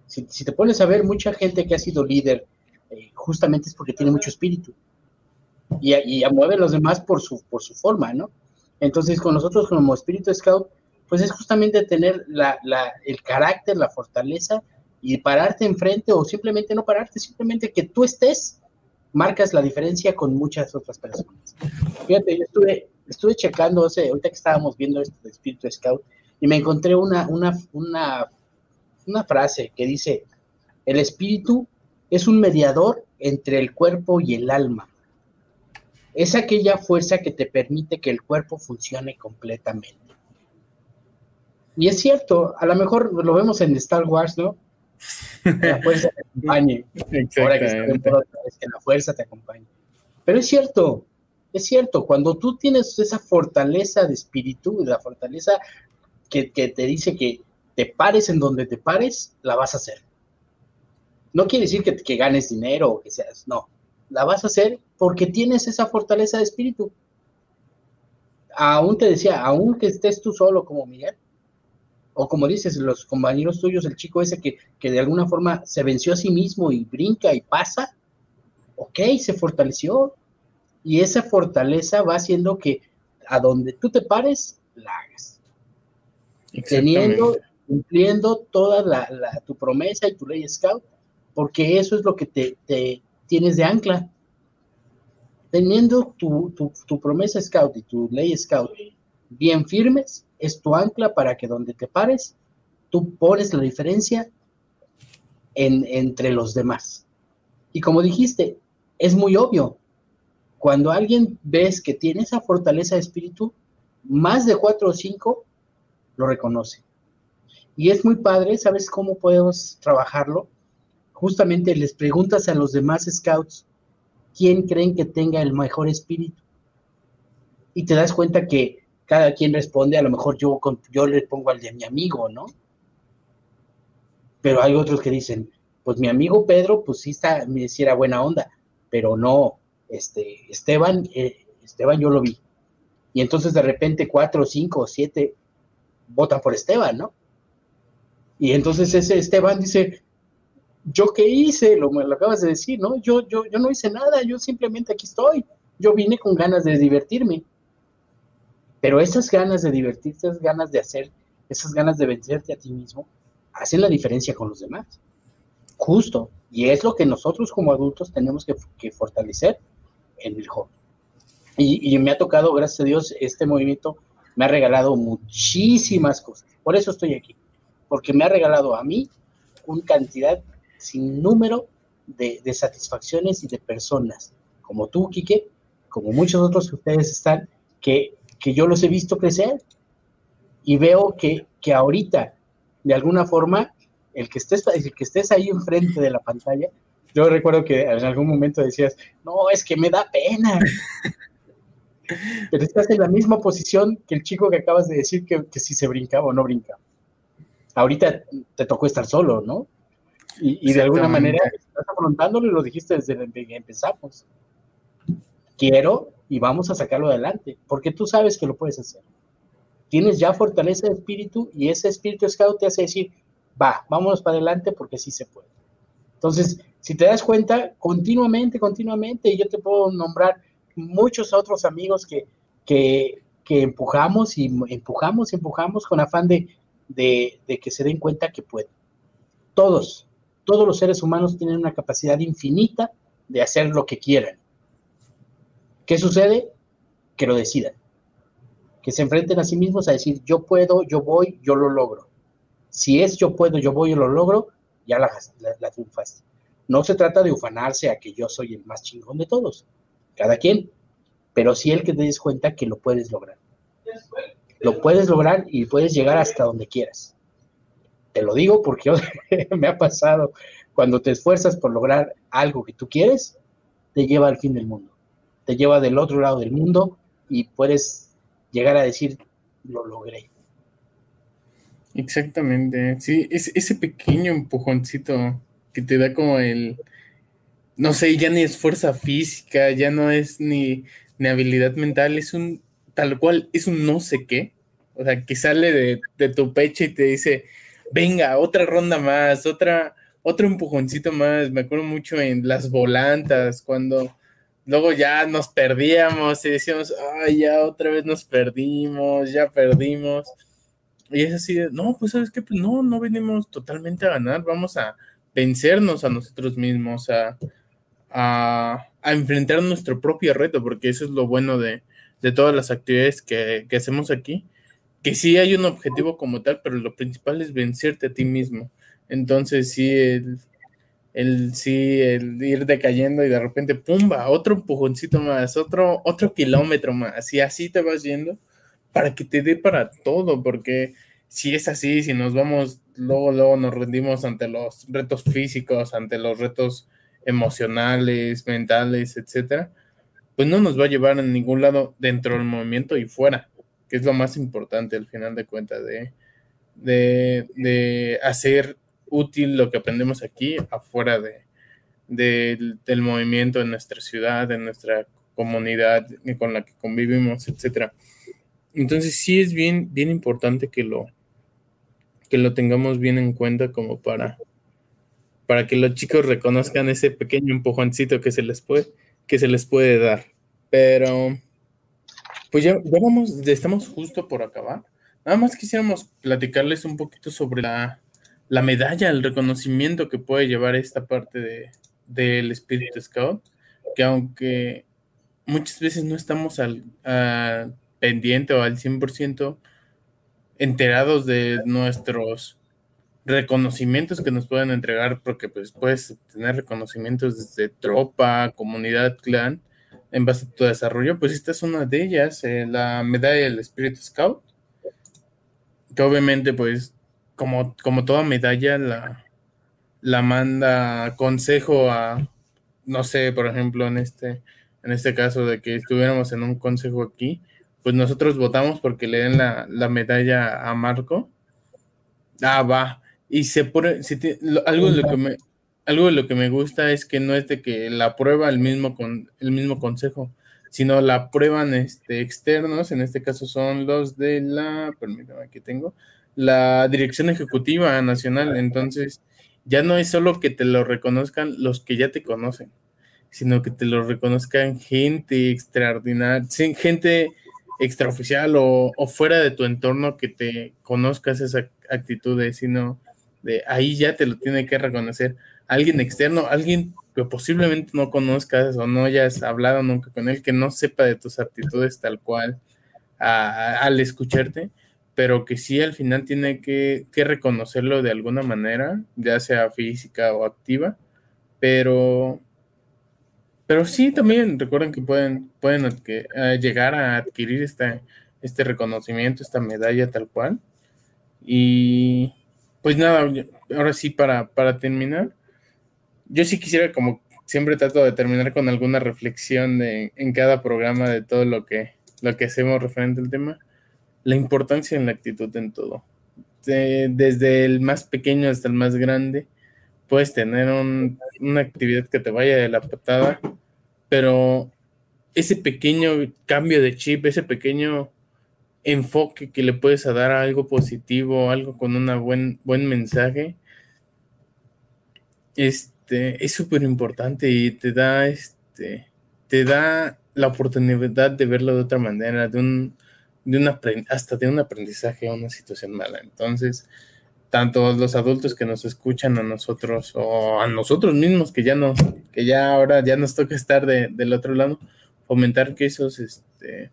S3: si, te pones a ver, mucha gente que ha sido líder, eh, justamente es porque tiene mucho espíritu. Y, y mueve a los demás por su, por su forma, ¿no? Entonces, con nosotros como espíritu scout, pues es justamente tener la, el carácter, la fortaleza y pararte enfrente o simplemente no pararte, simplemente que tú estés, marcas la diferencia con muchas otras personas. Fíjate, yo estuve, estuve checando, ahorita que estábamos viendo esto de Espíritu Scout, y me encontré una, una, una, una frase que dice, el espíritu es un mediador entre el cuerpo y el alma. Es aquella fuerza que te permite que el cuerpo funcione completamente. Y es cierto, a lo mejor lo vemos en Star Wars, ¿no? La fuerza te acompañe. Ahora que, que la fuerza te acompañe. Pero es cierto, es cierto, cuando tú tienes esa fortaleza de espíritu, la fortaleza que, te dice que te pares en donde te pares, la vas a hacer. No quiere decir que, ganes dinero o que seas, no, la vas a hacer porque tienes esa fortaleza de espíritu. Aún te decía, aún que estés tú solo como Miguel, o como dices, los compañeros tuyos, el chico ese que, que, de alguna forma se venció a sí mismo y brinca y pasa, ok, se fortaleció. Y esa fortaleza va haciendo que a donde tú te pares, la hagas teniendo, cumpliendo toda la, tu promesa y tu ley scout, porque eso es lo que te, tienes de ancla. Teniendo tu, promesa scout y tu ley scout bien firmes, es tu ancla para que donde te pares, tú pones la diferencia en, entre los demás. Y como dijiste, es muy obvio. Cuando alguien ves que tiene esa fortaleza de espíritu, más de cuatro o cinco lo reconoce. Y es muy padre, ¿sabes cómo podemos trabajarlo? Justamente les preguntas a los demás scouts quién creen que tenga el mejor espíritu. Y te das cuenta que cada quien responde, a lo mejor yo, yo le pongo al de mi amigo, ¿no? Pero hay otros que dicen, pues mi amigo Pedro, pues sí está, me decía buena onda, pero no, este, Esteban, eh, Esteban yo lo vi. Y entonces de repente cuatro, cinco, siete votan por Esteban, ¿no? Y entonces ese Esteban dice, ¿yo qué hice? Lo, acabas de decir, ¿no? Yo, yo, yo no hice nada, yo simplemente aquí estoy. Yo vine con ganas de divertirme. Pero esas ganas de divertirte, esas ganas de hacer, esas ganas de vencerte a ti mismo, hacen la diferencia con los demás. Justo. Y es lo que nosotros como adultos tenemos que, fortalecer en el joven. Y, y, me ha tocado, gracias a Dios, este movimiento me ha regalado muchísimas cosas. Por eso estoy aquí, porque me ha regalado a mí una cantidad sin número de, satisfacciones y de personas, como tú, Quique, como muchos otros que ustedes están, que, que yo los he visto crecer y veo que, que ahorita, de alguna forma, el que, estés, el que estés ahí enfrente de la pantalla, yo recuerdo que en algún momento decías, no, es que me da pena. Pero estás en la misma posición que el chico que acabas de decir que, si se brincaba o no brincaba. Ahorita te tocó estar solo, ¿no? Y, de alguna manera estás afrontándolo y lo dijiste desde que empezamos. Quiero y vamos a sacarlo adelante, porque tú sabes que lo puedes hacer. Tienes ya fortaleza de espíritu y ese espíritu scout te hace decir, va, vámonos para adelante porque sí se puede. Entonces, si te das cuenta, continuamente, continuamente, y yo te puedo nombrar muchos otros amigos que, que, empujamos y empujamos y empujamos con afán de, de, que se den cuenta que pueden. Todos, todos los seres humanos tienen una capacidad infinita de hacer lo que quieran. ¿Qué sucede? Que lo decidan. Que se enfrenten a sí mismos a decir, yo puedo, yo voy, yo lo logro. Si es yo puedo, yo voy, yo lo logro, ya la, triunfaste. No se trata de ufanarse a que yo soy el más chingón de todos cada quien, pero sí el que te des cuenta que lo puedes lograr. Lo puedes lograr y puedes llegar hasta donde quieras. Te lo digo porque me ha pasado, cuando te esfuerzas por lograr algo que tú quieres, te lleva al fin del mundo, te lleva del otro lado del mundo y puedes llegar a decir, lo logré.
S2: Exactamente, sí, es ese pequeño empujoncito que te da como el, no sé, ya ni es fuerza física, ya no es ni, habilidad mental, es un tal cual, es un no sé qué. O sea, que sale de, tu pecho y te dice, venga, otra ronda más, otra, otro empujoncito más. Me acuerdo mucho en las volantas, cuando luego ya nos perdíamos y decíamos, ay, ya otra vez nos perdimos, ya perdimos. Y es así de, no, pues sabes qué, pues no, no venimos totalmente a ganar, vamos a vencernos a nosotros mismos, a, a, enfrentar nuestro propio reto, porque eso es lo bueno de, todas las actividades que, que, hacemos aquí, que sí hay un objetivo como tal, pero lo principal es vencerte a ti mismo. Entonces sí, el, el sí, el ir decayendo y de repente, pumba, otro empujoncito más, otro, otro kilómetro más, y así te vas yendo para que te dé para todo, porque si es así, si nos vamos, luego, luego nos rendimos ante los retos físicos, ante los retos emocionales, mentales, etcétera, pues no nos va a llevar a ningún lado dentro del movimiento y fuera, que es lo más importante al final de cuentas, de, de, de hacer útil lo que aprendemos aquí afuera de, del movimiento en nuestra ciudad, en nuestra comunidad con la que convivimos, etcétera. Entonces sí es bien, bien importante que lo, que lo tengamos bien en cuenta como para, para que los chicos reconozcan ese pequeño empujoncito que se les puede, que se les puede dar. Pero, pues ya, ya vamos, estamos justo por acabar. Nada más quisiéramos platicarles un poquito sobre la, la medalla, el reconocimiento que puede llevar esta parte de, del Spirit Scout, que aunque muchas veces no estamos al, pendiente o al 100% enterados de nuestros reconocimientos que nos pueden entregar, porque pues puedes tener reconocimientos desde tropa, comunidad, clan, en base a tu desarrollo, pues esta es una de ellas, eh, la medalla del Spirit Scout, que obviamente pues como, como toda medalla la, la manda consejo a, no sé, por ejemplo, en este, en este caso de que estuviéramos en un consejo aquí, pues nosotros votamos porque le den la, medalla a Marco. Ah, va. Y se pone, algo, de lo que me, algo de lo que me gusta es que no es de que la aprueba el mismo, con, el mismo consejo, sino la aprueban este, externos, en este caso son los de la, permítame, aquí tengo, la Dirección Ejecutiva Nacional. Entonces, ya no es solo que te lo reconozcan los que ya te conocen, sino que te lo reconozcan gente extraordinaria, gente extraoficial o, fuera de tu entorno que te conozcas esas actitudes, sino de ahí ya te lo tiene que reconocer alguien externo, alguien que posiblemente no conozcas o no hayas hablado nunca con él, que no sepa de tus actitudes tal cual al escucharte, pero que sí al final tiene que reconocerlo de alguna manera, ya sea física o activa, pero pero sí, también recuerden que pueden, pueden eh, llegar a adquirir este, este reconocimiento, esta medalla tal cual. Y pues nada, ahora sí, para, para terminar, yo sí quisiera, como siempre trato de terminar con alguna reflexión de, en cada programa de todo lo que, lo que hacemos referente al tema, la importancia en la actitud en todo. desde el más pequeño hasta el más grande, puedes tener una actividad que te vaya de la patada, pero ese pequeño cambio de chip, ese pequeño enfoque que le puedes dar a algo positivo, algo con un buen, buen mensaje, este, es súper importante y te da, este, te da la oportunidad de verlo de otra manera, de un, de hasta de un aprendizaje a una situación mala. Entonces, tanto los adultos que nos escuchan a nosotros o a nosotros mismos que ya no, que ya ahora ya nos toca estar del otro lado, fomentar que esos, este,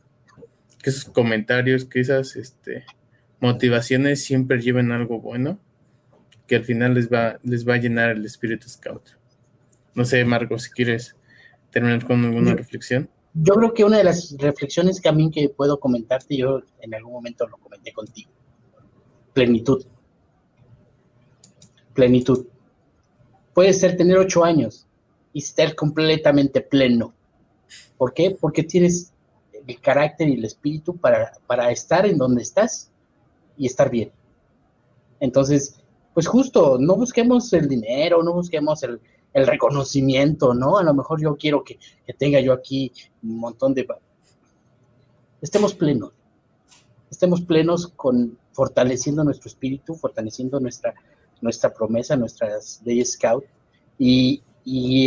S2: que esos comentarios, que esas este, motivaciones siempre lleven algo bueno, que al final les va, les va a llenar el espíritu scout. No sé, Marco, si quieres terminar con alguna reflexión.
S3: Yo creo que una de las reflexiones que a mí que puedo comentarte, yo en algún momento lo comenté contigo, plenitud plenitud. Puede ser tener ocho años y estar completamente pleno. ¿Por qué? Porque tienes el carácter y el espíritu para, para estar en donde estás y estar bien. Entonces, pues justo, no busquemos el dinero, no busquemos el, reconocimiento, ¿no? A lo mejor yo quiero que, que, tenga yo aquí un montón de... Estemos plenos, estemos plenos con fortaleciendo nuestro espíritu, fortaleciendo nuestra, nuestra promesa, nuestras leyes scout, y,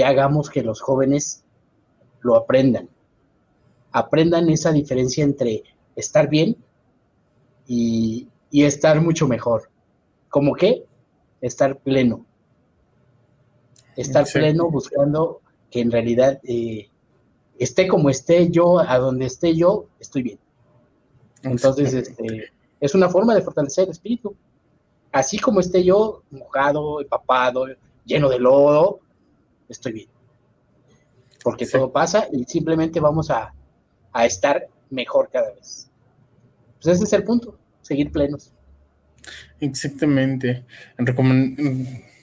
S3: hagamos que los jóvenes lo aprendan. Aprendan esa diferencia entre estar bien y, y estar mucho mejor. ¿Cómo qué? Estar pleno. Estar pleno buscando que en realidad eh, esté como esté yo, a donde esté yo, estoy bien. Entonces, este, es una forma de fortalecer el espíritu. Así como esté yo, mojado, empapado, lleno de lodo, estoy bien. Porque todo pasa y simplemente vamos a, a estar mejor cada vez. Pues ese es el punto, seguir plenos.
S2: Exactamente.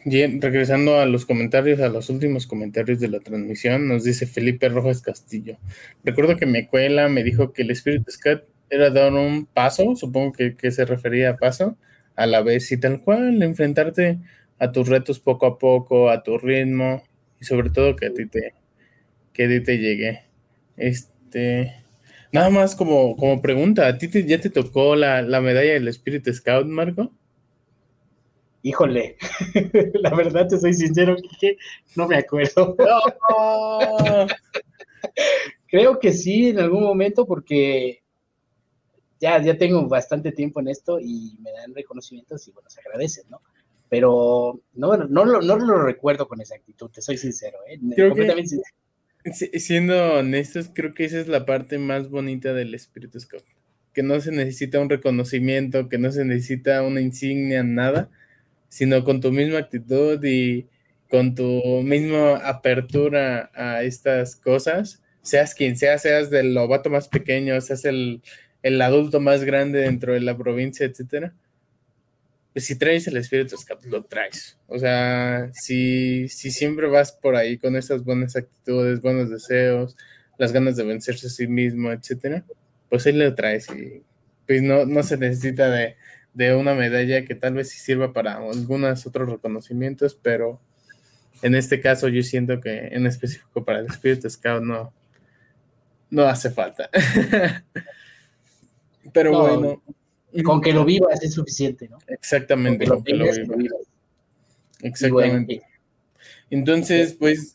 S2: Regresando a los comentarios, a los últimos comentarios de la transmisión, nos dice Felipe Rojas Castillo. Recuerdo que mi escuela me dijo que el Spirit Scat era dar un paso, supongo que, se refería a paso, a la vez y tal cual, enfrentarte a tus retos poco a poco, a tu ritmo y sobre todo que a ti te, que a ti te llegue. Este, Nada más como, como pregunta, ¿a ti ya te tocó la, medalla del Spirit Scout, Marco?
S3: Híjole, la verdad te soy sincero, que no me acuerdo. Creo que sí, en algún momento, porque ya, ya tengo bastante tiempo en esto y me dan reconocimientos y bueno, se agradecen, ¿no? Pero no, no, no, no lo recuerdo con exactitud, te soy sincero, ¿eh? completamente sincero
S2: siendo honestos, creo que esa es la parte más bonita del Espíritu Scout. Que no se necesita un reconocimiento, que no se necesita una insignia, nada, sino con tu misma actitud y con tu misma apertura a estas cosas, seas quien sea, seas del lobato más pequeño, seas el, el adulto más grande dentro de la provincia, etcétera pues si traes el espíritu lo traes. O sea, si, si siempre vas por ahí con esas buenas actitudes, buenos deseos, las ganas de vencerse a sí mismo, etcétera, pues ahí lo traes y pues no, no se necesita de, una medalla que tal vez sí sirva para algunos otros reconocimientos, pero en este caso yo siento que en específico para el espíritu scout no, no hace falta. pero bueno.
S3: Con que lo vivas es suficiente, ¿no?
S2: Exactamente. Con que lo, vivas. Exactamente. Entonces, pues,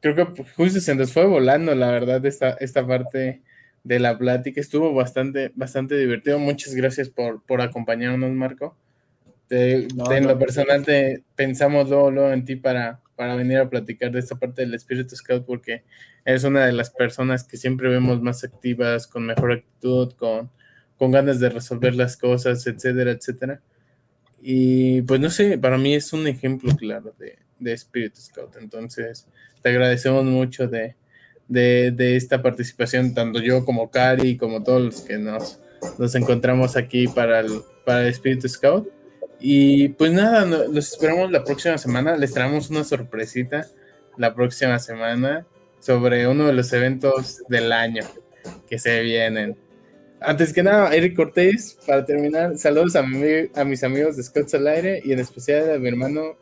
S2: creo que justo se nos fue volando, la verdad, esta, esta parte de la plática. Estuvo bastante, bastante divertido. Muchas gracias por, por acompañarnos, Marco. en lo personal, te pensamos luego, en ti para, para venir a platicar de esta parte del Espíritu Scout, porque eres una de las personas que siempre vemos más activas, con mejor actitud, con con ganas de resolver las cosas, etcétera, etcétera. Y pues no sé, para mí es un ejemplo claro de, de Spirit Scout. Entonces, te agradecemos mucho de, de, esta participación, tanto yo como Cari, como todos los que nos, nos encontramos aquí para el, para el Spirit Scout. Y pues nada, los esperamos la próxima semana. Les traemos una sorpresita la próxima semana sobre uno de los eventos del año que se vienen. Antes que nada, Eric Cortés, para terminar, saludos a, a mis amigos de Scouts al Aire y en especial a mi hermano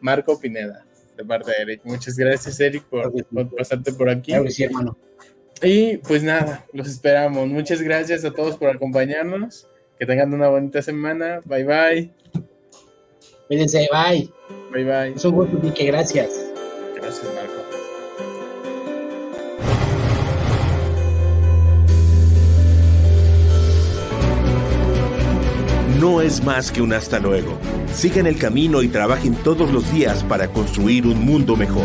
S2: Marco Pineda, de parte de Eric. Muchas gracias, Eric, por, pasarte por aquí.
S3: hermano.
S2: Y pues nada, los esperamos. Muchas gracias a todos por acompañarnos. Que tengan una bonita semana. Bye bye.
S3: Cuídense, bye.
S2: Bye bye.
S3: Es un gusto, que gracias.
S2: Gracias, Marco.
S1: no es más que un hasta luego. Sigan el camino y trabajen todos los días para construir un mundo mejor.